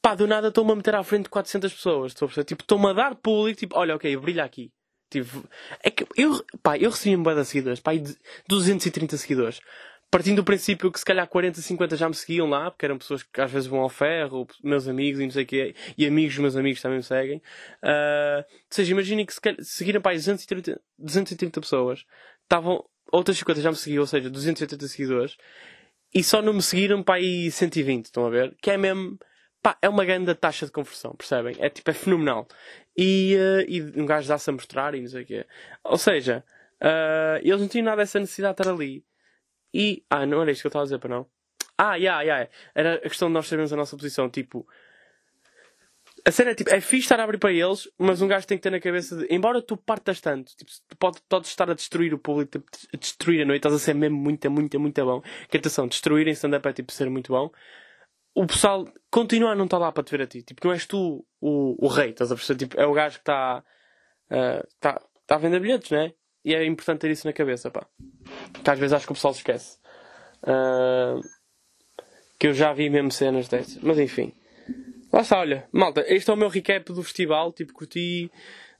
pá, do nada estou-me a meter à frente de 400 pessoas, estou a? Tipo, estou-me a dar público, tipo, olha, ok, brilha aqui. Tipo, é que eu, pá, eu recebi um boé de seguidores, pá, 230 seguidores partindo do princípio que se calhar 40, 50 já me seguiam lá, porque eram pessoas que às vezes vão ao ferro, meus amigos e não sei o quê, e amigos dos meus amigos também me seguem. Uh, ou seja, imaginem que se seguiram para aí 230, 230 pessoas, estavam, outras 50 já me seguiam, ou seja, 280 seguidores, e só não me seguiram para aí 120, estão a ver? Que é mesmo, pá, é uma grande taxa de conversão, percebem? É tipo, é fenomenal. E, uh, e um gajo dá-se a mostrar e não sei o quê. Ou seja, uh, eles não tinham nada dessa necessidade de estar ali. E. Ah, não era isto que eu estava a dizer para não. Ah, yeah, yeah. Era a questão de nós sabermos a nossa posição. Tipo. A cena é tipo, é fixe estar a abrir para eles, mas um gajo tem que ter na cabeça de. Embora tu partas tanto, tipo, tu podes, podes estar a destruir o público, tipo, a destruir a noite, estás a ser mesmo muito, muito, muito bom. Que atenção, destruir em stand-up é tipo ser muito bom. O pessoal continua a não estar lá para te ver a ti. Tipo, não és tu o, o rei, estás a perceber? Tipo, é o gajo que está. Uh, está tá a vender bilhetes, não é? E é importante ter isso na cabeça, pá. Que às vezes acho que o pessoal se esquece. Uh, que eu já vi mesmo cenas dessas. Mas enfim. Lá está, olha. Malta, este é o meu recap do festival. Tipo, curti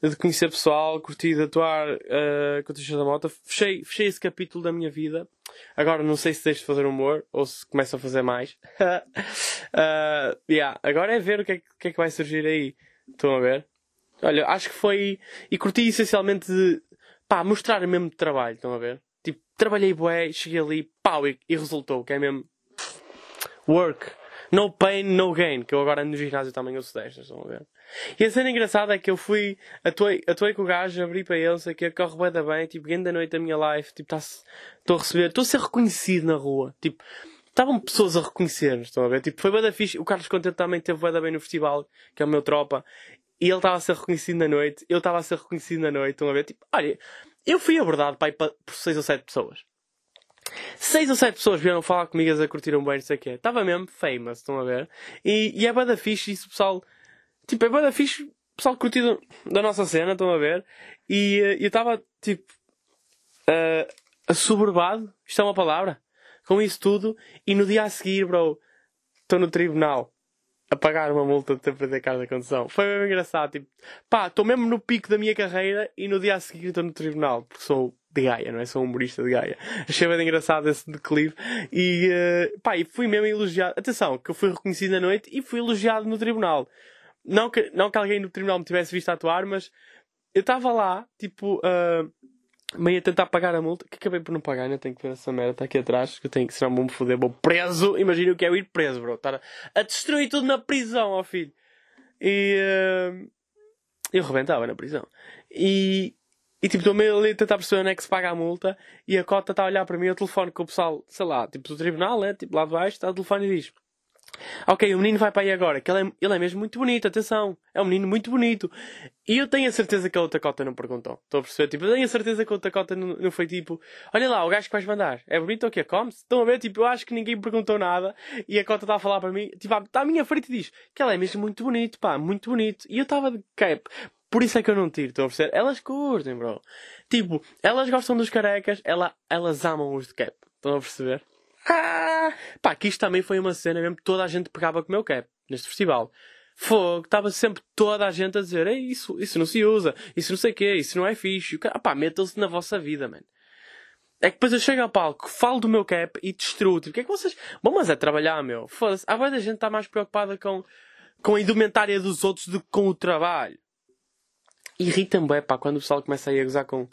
de conhecer pessoal, curti de atuar uh, com o da Mota. Fechei, fechei esse capítulo da minha vida. Agora não sei se deixo de fazer humor ou se começo a fazer mais. uh, *laughs* yeah. Agora é ver o que é, que é que vai surgir aí. Estão a ver? Olha, acho que foi. E curti essencialmente de pá, mostrar mesmo de trabalho, estão a ver? Tipo, trabalhei bué, cheguei ali, pau, e, e resultou, que é mesmo work. No pain, no gain. Que eu agora ando no ginásio também ouço destas, estão a ver? E a cena engraçada é que eu fui, atuei, atuei com o gajo, abri para ele, sei que corre bué da bem, tipo, grande da noite da minha life, tipo, estou a receber, estou a ser reconhecido na rua, tipo, estavam pessoas a reconhecer-nos, estão a ver? Tipo, foi bué da fixe, o Carlos Contente também teve bué da bem no festival, que é o meu tropa, e ele estava a ser reconhecido na noite, eu estava a ser reconhecido na noite, estão a ver? Tipo, olha, eu fui abordado pai, por seis ou sete pessoas. Seis ou sete pessoas vieram falar comigo a curtiram bem, não sei o quê. Estava mesmo famous, estão a ver? E, e é bada fixe isso, pessoal. Tipo, é bada fixe, pessoal curtido da nossa cena, estão a ver? E uh, eu estava, tipo, uh, assoberbado, isto é uma palavra, com isso tudo. E no dia a seguir, bro, estou no tribunal a pagar uma multa de ter perdido carta de condução. Foi bem engraçado. Tipo, pá, estou mesmo no pico da minha carreira e no dia a seguir estou no tribunal, porque sou de Gaia, não é? Sou humorista de Gaia. Achei bem engraçado esse declive e, uh, pá, e fui mesmo elogiado. Atenção, que eu fui reconhecido na noite e fui elogiado no tribunal. Não que, não que alguém no tribunal me tivesse visto atuar, mas eu estava lá, tipo, uh, meio tentar pagar a multa, que acabei por não pagar, ainda tenho que ver essa merda, está aqui atrás, que eu tenho que, senão vou-me foder, vou preso, imagina o que é eu ir preso, bro, estar a, a destruir tudo na prisão, ó filho. E uh, eu rebentava na prisão. E, e tipo, estou meio ali a tentar perceber onde é que se paga a multa, e a cota está a olhar para mim, o telefone com o pessoal, sei lá, tipo do tribunal, né, tipo lá de baixo, está o telefone e diz Ok, o menino vai para aí agora, que ele é, ele é mesmo muito bonito, atenção, é um menino muito bonito. E eu tenho a certeza que a outra cota não perguntou. Estou a perceber? Tipo, eu tenho a certeza que a outra cota não, não foi tipo, olha lá, o gajo que vais mandar, é bonito ou o quê? Come-se? Estão a ver? Tipo, eu acho que ninguém perguntou nada e a cota está a falar para mim, tipo, está à minha frente e diz que ele é mesmo muito bonito, pá, muito bonito. E eu estava de cap. Por isso é que eu não tiro, estão a perceber? Elas curtem, bro. Tipo, elas gostam dos carecas, ela, elas amam os de cap. Estão a perceber? Ah! Pá, que isto também foi uma cena mesmo toda a gente pegava com o meu cap neste festival. Fogo, estava sempre toda a gente a dizer: Ei, isso, isso não se usa, isso não sei o quê, isso não é fixe. Ah, pá, metam-se na vossa vida, mano. É que depois eu chego ao palco, falo do meu cap e destruo. Tipo, o que é que vocês. Bom, mas é trabalhar, meu. Foda-se. Há da gente está mais preocupada com, com a indumentária dos outros do que com o trabalho. Irrita-me, é pá, quando o pessoal começa a ir a gozar com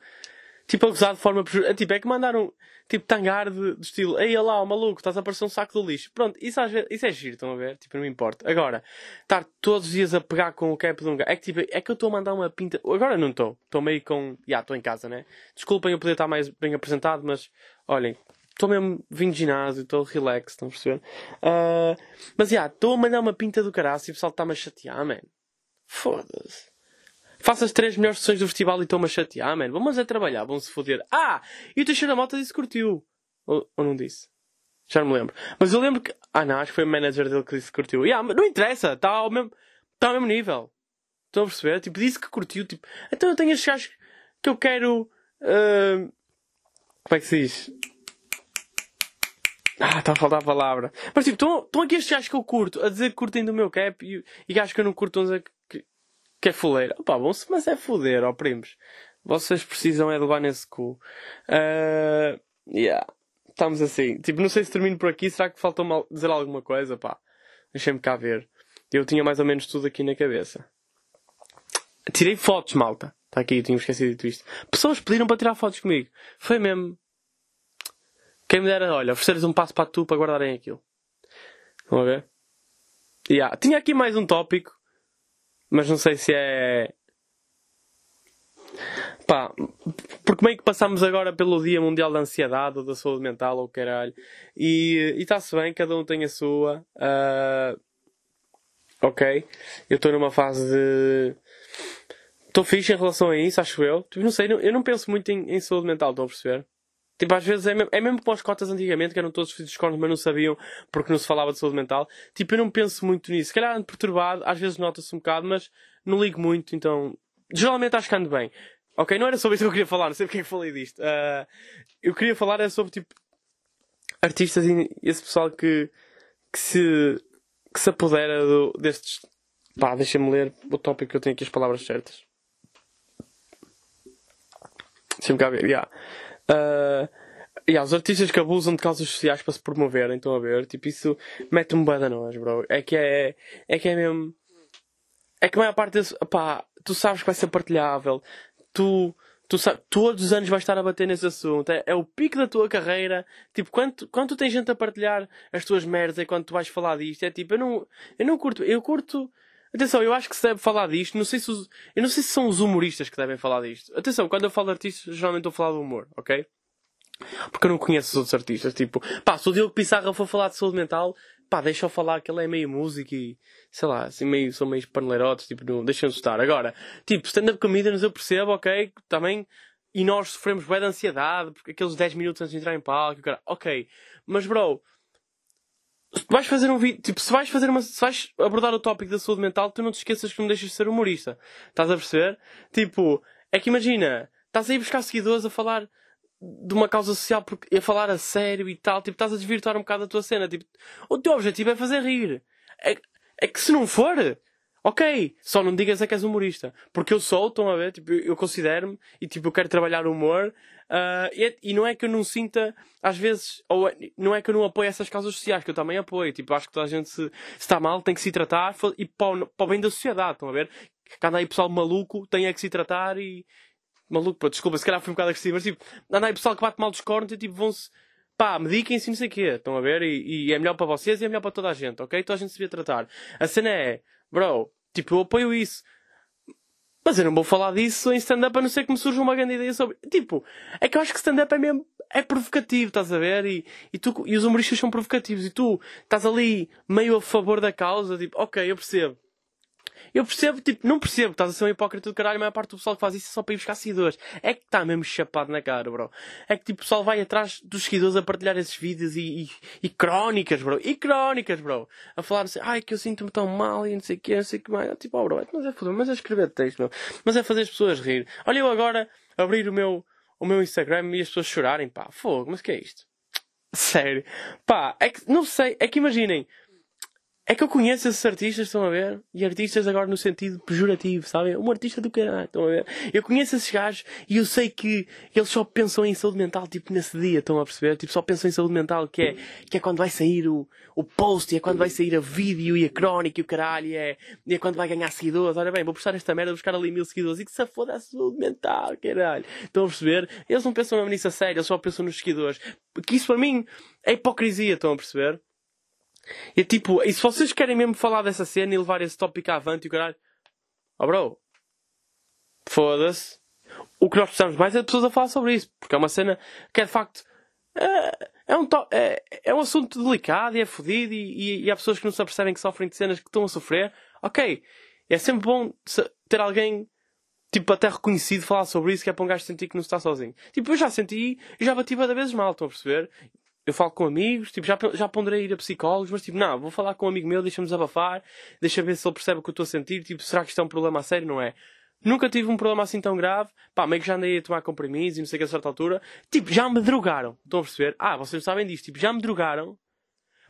Tipo, a gozar de forma. Tipo, é que mandaram. Tipo, tangar de, de estilo. Ei, lá, o maluco, estás a parecer um saco de lixo. Pronto, isso, às vezes, isso é giro, estão a ver? Tipo, não me importa. Agora, estar todos os dias a pegar com o cap de um gajo. É que, tipo, é que eu estou a mandar uma pinta. Agora não estou. Estou meio com. Já, estou em casa, né? Desculpem eu poder estar mais bem apresentado, mas. Olhem, estou mesmo vindo de ginásio, estou relax, estão a perceber? Uh, mas já, estou a mandar uma pinta do caraço e o pessoal está-me a chatear, man. Foda-se. Faço as três melhores sessões do festival e estou-me a chatear, mano. Vamos a trabalhar, vamos se foder. Ah! E o Teixeira Mota disse que curtiu. Ou, ou, não disse? Já não me lembro. Mas eu lembro que. Ah, não, acho que foi o manager dele que disse que curtiu. Yeah, mas não interessa, está ao mesmo, está ao mesmo nível. Estão a perceber? Tipo, disse que curtiu. Tipo, então eu tenho estes gajos que eu quero. Uh... Como é que se diz? Ah, está a faltar a palavra. Mas tipo, estão aqui estes gajos que eu curto a dizer que curtem do meu cap e, e gajos que eu não curto a dizer que que é fuleira. Opá, bom, mas é foder, ó primos. Vocês precisam é de levar nesse cu. Uh, yeah. Estamos assim. Tipo, não sei se termino por aqui. Será que faltou dizer alguma coisa? Pá, deixem-me cá ver. Eu tinha mais ou menos tudo aqui na cabeça. Tirei fotos, malta. Está aqui, eu tinha esquecido isto. Pessoas pediram para tirar fotos comigo. Foi mesmo. Quem me dera, olha, oferecer-lhes um passo para tu para guardarem aquilo. Vamos ver? Yeah. Tinha aqui mais um tópico mas não sei se é. Pá, porque meio que passamos agora pelo Dia Mundial da Ansiedade ou da Saúde Mental ou caralho. E está-se bem, cada um tem a sua. Uh, ok. Eu estou numa fase de. Estou fixe em relação a isso, acho eu. Tipo, não sei, eu não penso muito em, em saúde mental, estão a perceber? Tipo, às vezes é mesmo, é mesmo como as cotas antigamente, que eram todos filhos de cornos, mas não sabiam porque não se falava de saúde mental. Tipo, eu não penso muito nisso. Se calhar ando perturbado, às vezes nota-se um bocado, mas não ligo muito, então. Geralmente acho que ando bem. Ok, não era sobre isso que eu queria falar, não sei porque é que falei disto. Uh, eu queria falar é sobre, tipo, artistas e esse pessoal que, que se, que se apodera do, destes. Pá, deixa-me ler o tópico que eu tenho aqui as palavras certas. Deixa-me cá ver. Yeah. Uh, yeah, os artistas que abusam de causas sociais para se promoverem, estão a ver? Tipo, isso mete-me bem a nós, bro. É que é, é que é mesmo. É que a maior parte desse. Pá, tu sabes que vai ser partilhável. Tu, tu sabes, todos os anos vais estar a bater nesse assunto. É, é o pico da tua carreira. Tipo, quando, quando tu tens gente a partilhar as tuas merdas é quando tu vais falar disto. É tipo, eu não, eu não curto. Eu curto. Atenção, eu acho que se deve falar disto. Não sei se os, eu não sei se são os humoristas que devem falar disto. Atenção, quando eu falo de artistas, geralmente estou a falar do humor, ok? Porque eu não conheço os outros artistas. Tipo, pá, se o Diogo Pissarra for falar de saúde mental, pá, deixa eu falar que ele é meio música e, sei lá, assim, meio, são meio paneleirotes, tipo, não, deixam-se estar. Agora, tipo, stand-up comedians eu percebo, ok, também, e nós sofremos bem de ansiedade, porque aqueles 10 minutos antes de entrar em palco, cara, ok, mas bro, vais fazer um vídeo, tipo, se vais fazer uma, se vais abordar o tópico da saúde mental, tu não te esqueças que não deixas de ser humorista. Estás a perceber? Tipo, é que imagina, estás aí buscar seguidores a falar de uma causa social porque a falar a sério e tal, tipo, estás a desvirtuar um bocado a tua cena. Tipo, o teu objetivo é fazer rir. É, é que se não for, ok, só não digas é que és humorista. Porque eu sou, estão a ver, tipo, eu considero-me e tipo, eu quero trabalhar o humor. Uh, e, e, não é que eu não sinta, às vezes, ou não é que eu não apoio essas causas sociais, que eu também apoio. Tipo, acho que toda a gente se, está mal tem que se tratar e para o, bem da sociedade, estão a ver? Que aí pessoal maluco, tem é que se tratar e, maluco, pô, desculpa, se calhar foi um bocado agressivo, mas tipo, anda aí pessoal que bate mal dos cornos e tipo vão-se, pá, mediquem-se não sei o quê, estão a ver? E, e, é melhor para vocês e é melhor para toda a gente, ok? Toda a gente se devia tratar. A cena é, bro, tipo, eu apoio isso. Mas eu não vou falar disso em stand-up a não ser que me surja uma grande ideia sobre. Tipo, é que eu acho que stand-up é mesmo. É provocativo, estás a ver? E, e, tu, e os humoristas são provocativos. E tu estás ali meio a favor da causa, tipo, ok, eu percebo. Eu percebo, tipo, não percebo, estás a ser um hipócrita do caralho, a maior parte do pessoal que faz isso é só para ir buscar seguidores. É que está mesmo chapado na cara, bro. É que tipo, o pessoal vai atrás dos seguidores a partilhar esses vídeos e, e, e crónicas, bro. E crónicas, bro. A falar assim, ai que eu sinto-me tão mal e não sei o que, não sei o que mais. Tipo, oh, bro, mas é foda mas é escrever texto, meu. Mas é fazer as pessoas rir. Olha eu agora abrir o meu, o meu Instagram e as pessoas chorarem, pá, fogo, mas que é isto? Sério. Pá, é que, não sei, é que imaginem, é que eu conheço esses artistas, estão a ver? E artistas agora no sentido pejorativo, sabem? Um artista do caralho, estão a ver? Eu conheço esses gajos e eu sei que eles só pensam em saúde mental, tipo, nesse dia, estão a perceber? Tipo, só pensam em saúde mental, que é, que é quando vai sair o, o post, e é quando vai sair a vídeo e a crónica e o caralho, e é, e é quando vai ganhar seguidores. Olha bem, vou postar esta merda, buscar ali mil seguidores e que se foda a saúde mental, caralho. Estão a perceber? Eles não pensam mesmo nisso a sério, eles só pensam nos seguidores. Que isso para mim é hipocrisia, estão a perceber? E tipo, e se vocês querem mesmo falar dessa cena e levar esse tópico avante e o caralho. Oh bro. Foda-se. O que nós precisamos mais é de pessoas a falar sobre isso. Porque é uma cena que é de facto. É, é um, é, é um assunto delicado e é fodido e, e, e, há pessoas que não se apercebem que sofrem de cenas que estão a sofrer. Ok. É sempre bom ter alguém, tipo, até reconhecido falar sobre isso, que é para um gajo sentir que não está sozinho. Tipo, eu já senti e já bati cada vezes mal, estão a perceber? Eu falo com amigos, tipo, já, já ponderei ir a psicólogos, mas tipo, não, vou falar com um amigo meu, deixa-me desabafar, deixa ver se ele percebe o que eu estou a sentir, tipo, será que isto é um problema a sério? Não é? Nunca tive um problema assim tão grave, pá, meio que já andei a tomar comprimidos e não sei que a certa altura, tipo, já me drogaram, estão a perceber? Ah, vocês sabem disto, tipo, já me drogaram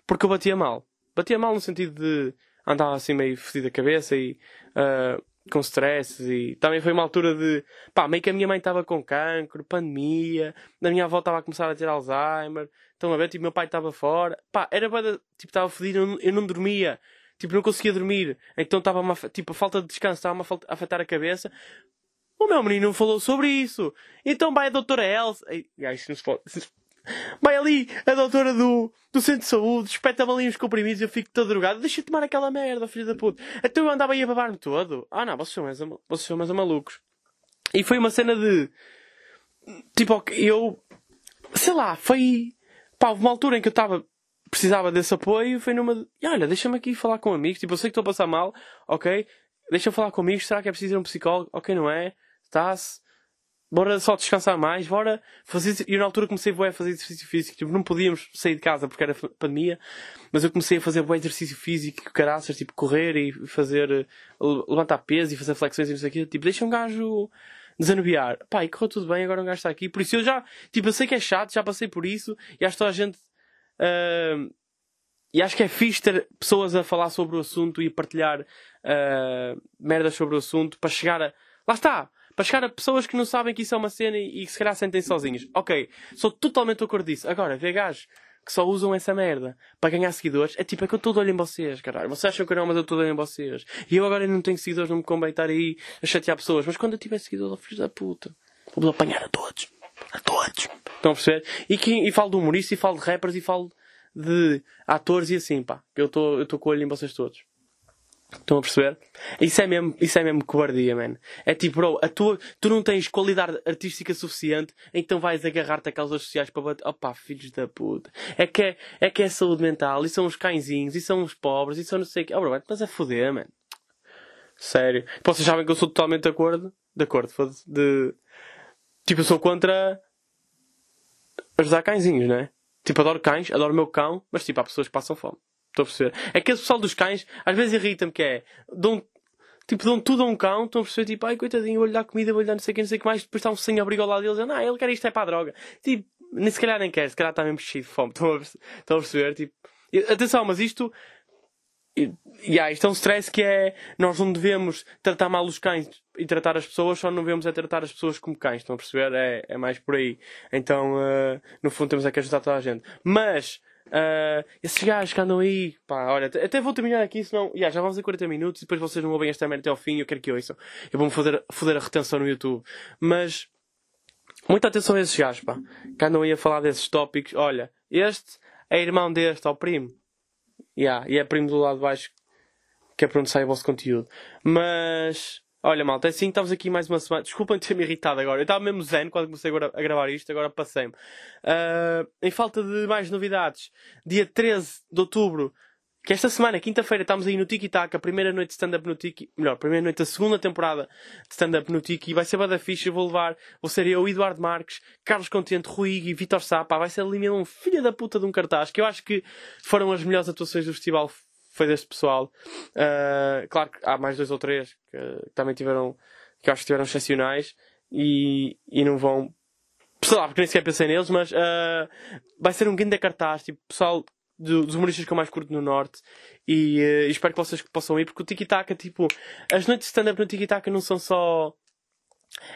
porque eu batia mal. Batia mal no sentido de andar assim meio fedido a cabeça e uh, com stress e também foi uma altura de pá, meio que a minha mãe estava com cancro, pandemia, a minha avó estava a começar a ter Alzheimer, estão a ver, tipo, meu pai estava fora, pá, era bada, tipo, estava fodido, eu, não dormia, tipo, não conseguia dormir, então estava tipo, a falta de descanso estava-me a afetar a cabeça. O meu menino falou sobre isso. Então vai a doutora Elsa. Ai, isto não se pode. Vai ali a doutora do, do centro de saúde, espeta-me ali uns comprimidos e eu fico todo drogado. Deixa de tomar aquela merda, filho da puta. Então eu andava aí a babar-me todo. Ah não, vocês são mais, vocês são mais malucos. E foi uma cena de. Tipo, eu. Sei lá, foi. Pá, houve uma altura em que eu estava. Precisava desse apoio. Foi numa. E olha, deixa-me aqui falar com amigos. Tipo, eu sei que estou a passar mal, ok? Deixa-me falar com amigos. Será que é preciso ir a um psicólogo? Ok, não é? Está-se bora só descansar mais, bora fazer. E eu na altura comecei a fazer exercício físico. Tipo, não podíamos sair de casa porque era pandemia, mas eu comecei a fazer exercício físico, caraças, tipo, correr e fazer. Eh, levantar peso e fazer flexões e não sei o quê. Tipo, deixa um gajo desanuviar. Pá, e correu tudo bem, agora um gajo está aqui. Por isso eu já, tipo, eu sei que é chato, já passei por isso e acho que toda a gente. Uh, e acho que é fixe ter pessoas a falar sobre o assunto e a partilhar uh, merdas sobre o assunto para chegar a. Lá está! Para chegar a pessoas que não sabem que isso é uma cena e, que se calhar sentem sozinhos. Ok, sou totalmente de acordo disso. Agora, vê gajos que só usam essa merda para ganhar seguidores, é tipo, é que eu estou de olho em vocês, caralho. Vocês acham que não, mas eu estou de olho em vocês. E eu agora não tenho seguidores, não me convém estar aí a chatear pessoas. Mas quando eu tiver seguidores, eu filhos da puta. Vou apanhar a todos. A todos. Estão a perceber? E, que, e falo de humoristas, e falo de rappers, e falo de atores e assim, pá. Eu estou eu com o olho em vocês todos. Estão a perceber? Isso é mesmo, isso é mesmo cobardia, man. É tipo, bro, a tua, tu não tens qualidade artística suficiente, então vais agarrar-te a causas sociais para bater. Opa, filhos da puta. É que é, é que é saúde mental, e são os cãezinhos, e são os pobres, e são não sei o que. Oh, bro, mas é foder, man. Sério. Vocês sabem que eu sou totalmente de acordo. De acordo. De. Tipo, eu sou contra. ajudar cãezinhos, né? Tipo, adoro cães, adoro meu cão, mas tipo, há pessoas que passam fome. Estou a perceber? É que esse pessoal dos cães, às vezes irrita-me que é. Dão, tipo, dão tudo a um cão, estão a perceber? Tipo, ai coitadinho, vou-lhe dar comida, vou-lhe dar não sei o que, não sei o que mais. Depois está um sem abrigo ao lado deles, ah, ele quer isto, é para a droga. Tipo, nem se calhar nem quer, se calhar está mesmo cheio de fome. *laughs* Estão a perceber? Estão a perceber? Tipo, atenção, mas isto. Yeah, isto é um stress que é. Nós não devemos tratar mal os cães e tratar as pessoas, só não devemos é tratar as pessoas como cães. Estão a perceber? É, é mais por aí. Então, uh, no fundo, temos é que ajudar toda a gente. Mas. Uh, esses gajos que andam aí, pá, olha, até vou terminar aqui, senão yeah, já vamos a 40 minutos e depois vocês não ouvem esta merda até ao fim. Eu quero que ouçam. Eu vou-me foder, foder a retenção no YouTube. Mas, muita atenção a esses gajos, pá, que andam aí a falar desses tópicos. Olha, este é irmão deste, ao primo. Yeah, e é primo do lado de baixo, que é para onde sai o vosso conteúdo. Mas, Olha, malta, assim estamos aqui mais uma semana. Desculpem ter-me irritado agora. Eu estava mesmo zen quando comecei a gravar isto, agora passei-me. Uh, em falta de mais novidades, dia 13 de outubro, que esta semana, quinta-feira, estamos aí no Tiki Taka, primeira noite de stand-up no Tiki, melhor, primeira noite da segunda temporada de stand-up no Tiki, vai ser bada ficha, vou levar, vou ser eu, Eduardo Marques, Carlos Contente, Rui e Vitor Sapa, vai ser ali mesmo um filho da puta de um cartaz, que eu acho que foram as melhores atuações do festival foi deste pessoal. Uh, claro que há mais dois ou três que, também tiveram, que acho que tiveram excepcionais e, e não vão. Sei lá, porque nem sequer pensei neles, mas uh, vai ser um grande cartaz, tipo, pessoal dos humoristas que eu mais curto no Norte e uh, espero que vocês possam ir porque o Tiki Taka, tipo, as noites de stand-up no Tiki Taka não são só.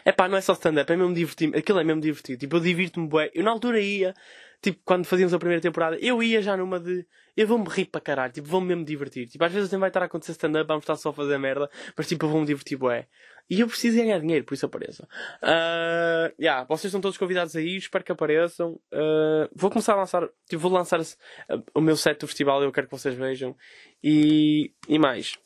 É pá, não é só stand-up, é mesmo divertido. Aquilo é mesmo divertido. Tipo, eu divirto-me bué. Eu na altura ia, tipo, quando fazíamos a primeira temporada, eu ia já numa de eu vou-me rir para caralho, tipo, vou-me mesmo divertir. Tipo, às vezes nem vai estar a acontecer stand-up, vamos estar só a fazer merda, mas tipo, eu vou-me divertir, bué. E eu preciso ganhar dinheiro, por isso apareçam. Uh, yeah, vocês estão todos convidados aí, espero que apareçam. Uh, vou começar a lançar, tipo, vou lançar uh, o meu set do festival, eu quero que vocês vejam. E, e mais.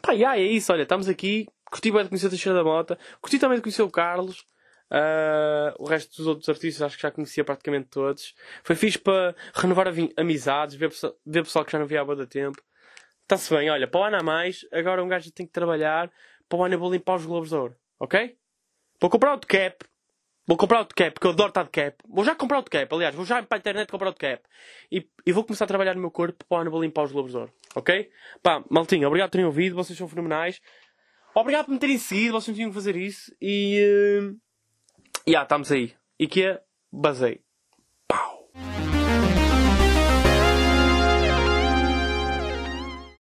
Pá, yeah, é isso, olha, estamos aqui. Curti bem de conhecer a Teixeira da Mota. Curti também de conhecer o Carlos. Uh, o resto dos outros artistas acho que já conhecia praticamente todos. Foi fixe para renovar amizades, ver, pessoal, ver pessoal que já não via há muito tempo. Está-se bem, olha, para o ano a mais, agora um gajo tem que trabalhar, para o ano eu vou limpar os Globos de Ouro, ok? Vou comprar o de cap, vou comprar o de cap, porque eu adoro estar de cap. Vou já comprar o de cap, aliás, vou já para a internet comprar o de cap. E, e vou começar a trabalhar no meu corpo, para o ano vou limpar os Globos de Ouro, ok? Pá, maltinho, obrigado por terem ouvido, vocês são fenomenais. Obrigado por me terem seguido, vocês não tinham que fazer isso. E. Uh... E yeah, estamos aí. E que é? Basei.